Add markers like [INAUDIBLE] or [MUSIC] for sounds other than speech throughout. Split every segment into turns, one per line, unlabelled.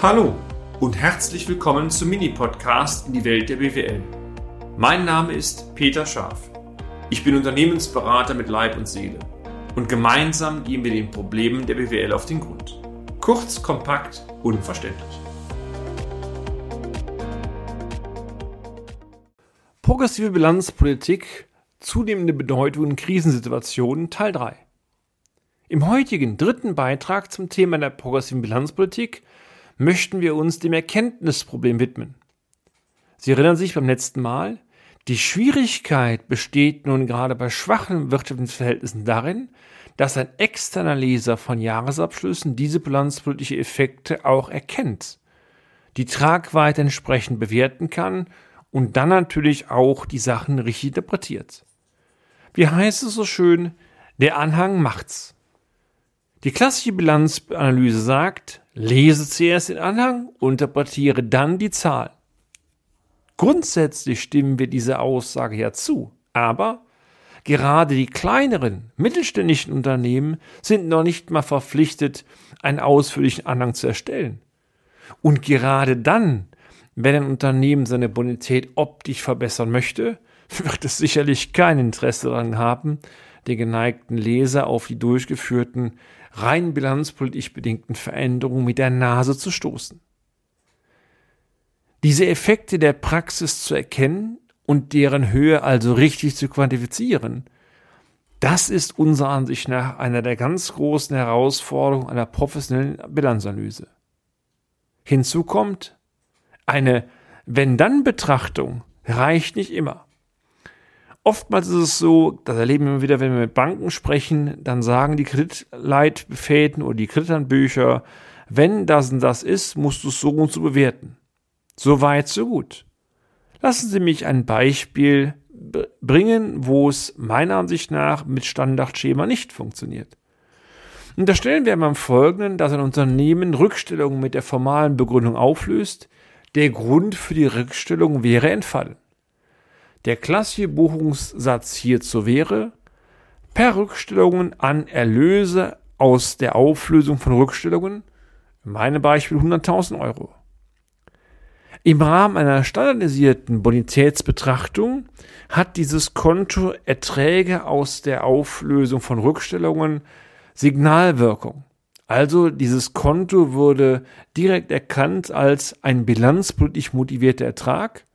Hallo und herzlich willkommen zum Mini-Podcast in die Welt der BWL. Mein Name ist Peter Scharf. Ich bin Unternehmensberater mit Leib und Seele und gemeinsam gehen wir den Problemen der BWL auf den Grund. Kurz, kompakt, unverständlich.
Progressive Bilanzpolitik, zunehmende Bedeutung in Krisensituationen Teil 3. Im heutigen dritten Beitrag zum Thema der progressiven Bilanzpolitik möchten wir uns dem Erkenntnisproblem widmen. Sie erinnern sich beim letzten Mal, die Schwierigkeit besteht nun gerade bei schwachen wirtschaftlichen Verhältnissen darin, dass ein externer Leser von Jahresabschlüssen diese bilanzpolitische Effekte auch erkennt, die Tragweite entsprechend bewerten kann und dann natürlich auch die Sachen richtig interpretiert. Wie heißt es so schön, der Anhang macht's. Die klassische Bilanzanalyse sagt, lese zuerst den Anhang, interpretiere dann die Zahl. Grundsätzlich stimmen wir dieser Aussage ja zu, aber gerade die kleineren, mittelständischen Unternehmen sind noch nicht mal verpflichtet, einen ausführlichen Anhang zu erstellen. Und gerade dann, wenn ein Unternehmen seine Bonität optisch verbessern möchte, [LAUGHS] wird es sicherlich kein Interesse daran haben, den geneigten Leser auf die durchgeführten, rein bilanzpolitisch bedingten Veränderungen mit der Nase zu stoßen. Diese Effekte der Praxis zu erkennen und deren Höhe also richtig zu quantifizieren, das ist unserer Ansicht nach einer der ganz großen Herausforderungen einer professionellen Bilanzanalyse. Hinzu kommt, eine Wenn-Dann-Betrachtung reicht nicht immer. Oftmals ist es so, das erleben wir wieder, wenn wir mit Banken sprechen, dann sagen die Kreditleitfäden oder die Kredithandbücher, wenn das und das ist, musst du es so und so bewerten. So weit, so gut. Lassen Sie mich ein Beispiel bringen, wo es meiner Ansicht nach mit Standardschema nicht funktioniert. Unterstellen wir beim Folgenden, dass ein Unternehmen Rückstellungen mit der formalen Begründung auflöst. Der Grund für die Rückstellung wäre entfallen. Der klassische Buchungssatz hierzu wäre, per Rückstellungen an Erlöse aus der Auflösung von Rückstellungen, in meinem Beispiel 100.000 Euro. Im Rahmen einer standardisierten Bonitätsbetrachtung hat dieses Konto Erträge aus der Auflösung von Rückstellungen Signalwirkung. Also dieses Konto wurde direkt erkannt als ein bilanzpolitisch motivierter Ertrag.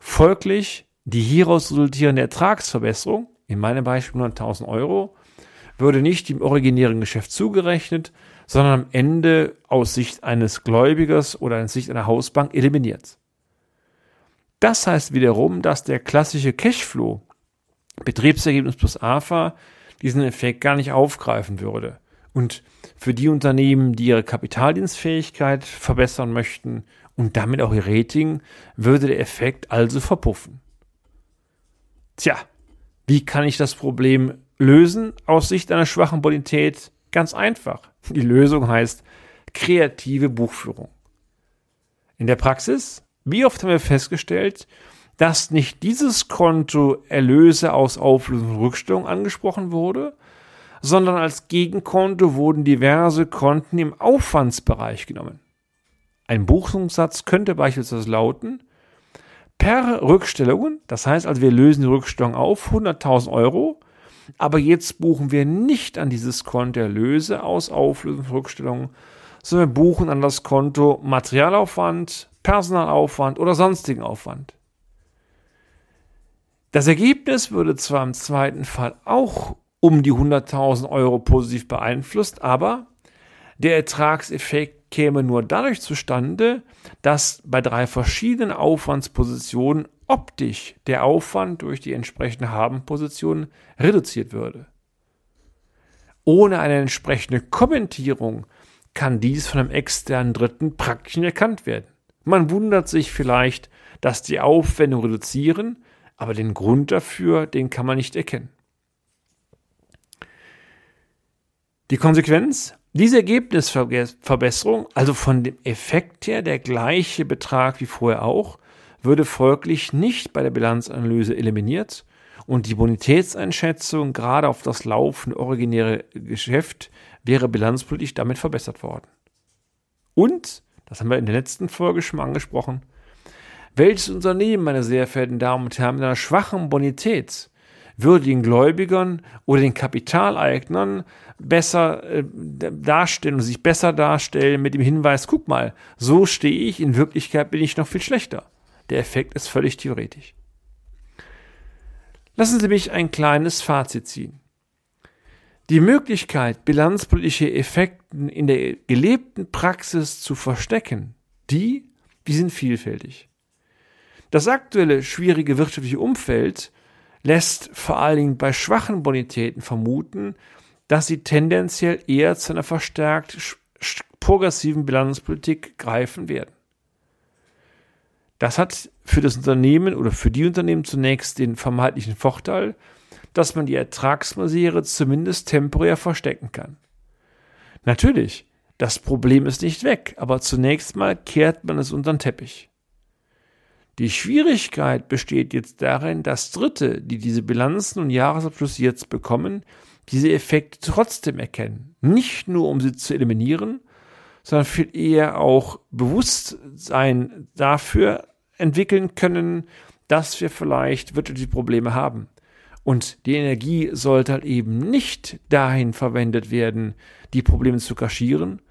Folglich die hieraus resultierende Ertragsverbesserung, in meinem Beispiel 100.000 Euro, würde nicht dem originären Geschäft zugerechnet, sondern am Ende aus Sicht eines Gläubigers oder aus Sicht einer Hausbank eliminiert. Das heißt wiederum, dass der klassische Cashflow, Betriebsergebnis plus AFA, diesen Effekt gar nicht aufgreifen würde. Und für die Unternehmen, die ihre Kapitaldienstfähigkeit verbessern möchten und damit auch ihr Rating, würde der Effekt also verpuffen. Tja, wie kann ich das Problem lösen aus Sicht einer schwachen Bonität? Ganz einfach. Die Lösung heißt kreative Buchführung. In der Praxis, wie oft haben wir festgestellt, dass nicht dieses Konto Erlöse aus Auflösung und Rückstellung angesprochen wurde, sondern als Gegenkonto wurden diverse Konten im Aufwandsbereich genommen. Ein Buchungssatz könnte beispielsweise lauten, per Rückstellungen. Das heißt also, wir lösen die Rückstellung auf, 100.000 Euro. Aber jetzt buchen wir nicht an dieses Konto Erlöse aus Auflösungsrückstellungen, sondern wir buchen an das Konto Materialaufwand, Personalaufwand oder sonstigen Aufwand. Das Ergebnis würde zwar im zweiten Fall auch um die 100.000 Euro positiv beeinflusst, aber der Ertragseffekt käme nur dadurch zustande, dass bei drei verschiedenen Aufwandspositionen optisch der Aufwand durch die entsprechende Habenposition reduziert würde. Ohne eine entsprechende Kommentierung kann dies von einem externen Dritten praktisch nicht erkannt werden. Man wundert sich vielleicht, dass die Aufwendungen reduzieren, aber den Grund dafür, den kann man nicht erkennen. Die Konsequenz? Diese Ergebnisverbesserung, also von dem Effekt her der gleiche Betrag wie vorher auch, würde folglich nicht bei der Bilanzanalyse eliminiert und die Bonitätseinschätzung gerade auf das laufende originäre Geschäft wäre bilanzpolitisch damit verbessert worden. Und das haben wir in der letzten Folge schon mal angesprochen, welches Unternehmen, meine sehr verehrten Damen und Herren, mit einer schwachen Bonität würde den Gläubigern oder den Kapitaleignern besser äh, darstellen und sich besser darstellen mit dem Hinweis, guck mal, so stehe ich, in Wirklichkeit bin ich noch viel schlechter. Der Effekt ist völlig theoretisch. Lassen Sie mich ein kleines Fazit ziehen. Die Möglichkeit, bilanzpolitische Effekte in der gelebten Praxis zu verstecken, die, die sind vielfältig. Das aktuelle schwierige wirtschaftliche Umfeld lässt vor allen Dingen bei schwachen Bonitäten vermuten, dass sie tendenziell eher zu einer verstärkt progressiven Bilanzpolitik greifen werden. Das hat für das Unternehmen oder für die Unternehmen zunächst den vermeintlichen Vorteil, dass man die Ertragsmisere zumindest temporär verstecken kann. Natürlich, das Problem ist nicht weg, aber zunächst mal kehrt man es unter den Teppich. Die Schwierigkeit besteht jetzt darin, dass Dritte, die diese Bilanzen und Jahresabschlüsse jetzt bekommen, diese Effekte trotzdem erkennen. Nicht nur, um sie zu eliminieren, sondern viel eher auch Bewusstsein dafür entwickeln können, dass wir vielleicht wirtschaftliche Probleme haben. Und die Energie sollte halt eben nicht dahin verwendet werden, die Probleme zu kaschieren,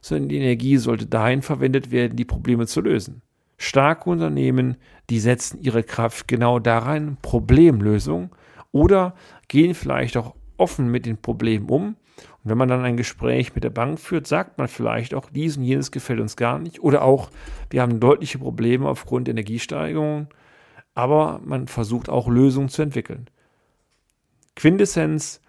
sondern die Energie sollte dahin verwendet werden, die Probleme zu lösen. Starke Unternehmen, die setzen ihre Kraft genau darein, Problemlösung, oder gehen vielleicht auch offen mit den Problemen um. Und wenn man dann ein Gespräch mit der Bank führt, sagt man vielleicht auch, dies und jenes gefällt uns gar nicht. Oder auch, wir haben deutliche Probleme aufgrund Energiesteigerungen, aber man versucht auch Lösungen zu entwickeln. Quintessenz,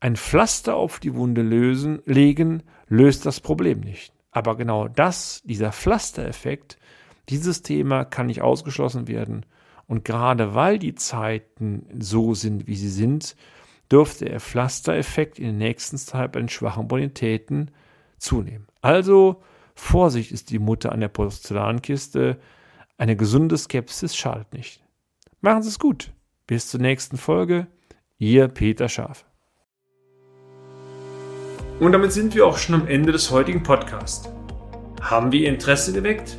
ein Pflaster auf die Wunde lösen, legen, löst das Problem nicht. Aber genau das, dieser Pflastereffekt, dieses Thema kann nicht ausgeschlossen werden. Und gerade weil die Zeiten so sind, wie sie sind, dürfte der Pflastereffekt in den nächsten Zeit bei den schwachen Bonitäten zunehmen. Also Vorsicht ist die Mutter an der Porzellankiste. Eine gesunde Skepsis schadet nicht. Machen Sie es gut. Bis zur nächsten Folge. Ihr Peter Schaf.
Und damit sind wir auch schon am Ende des heutigen Podcasts. Haben wir Ihr Interesse geweckt?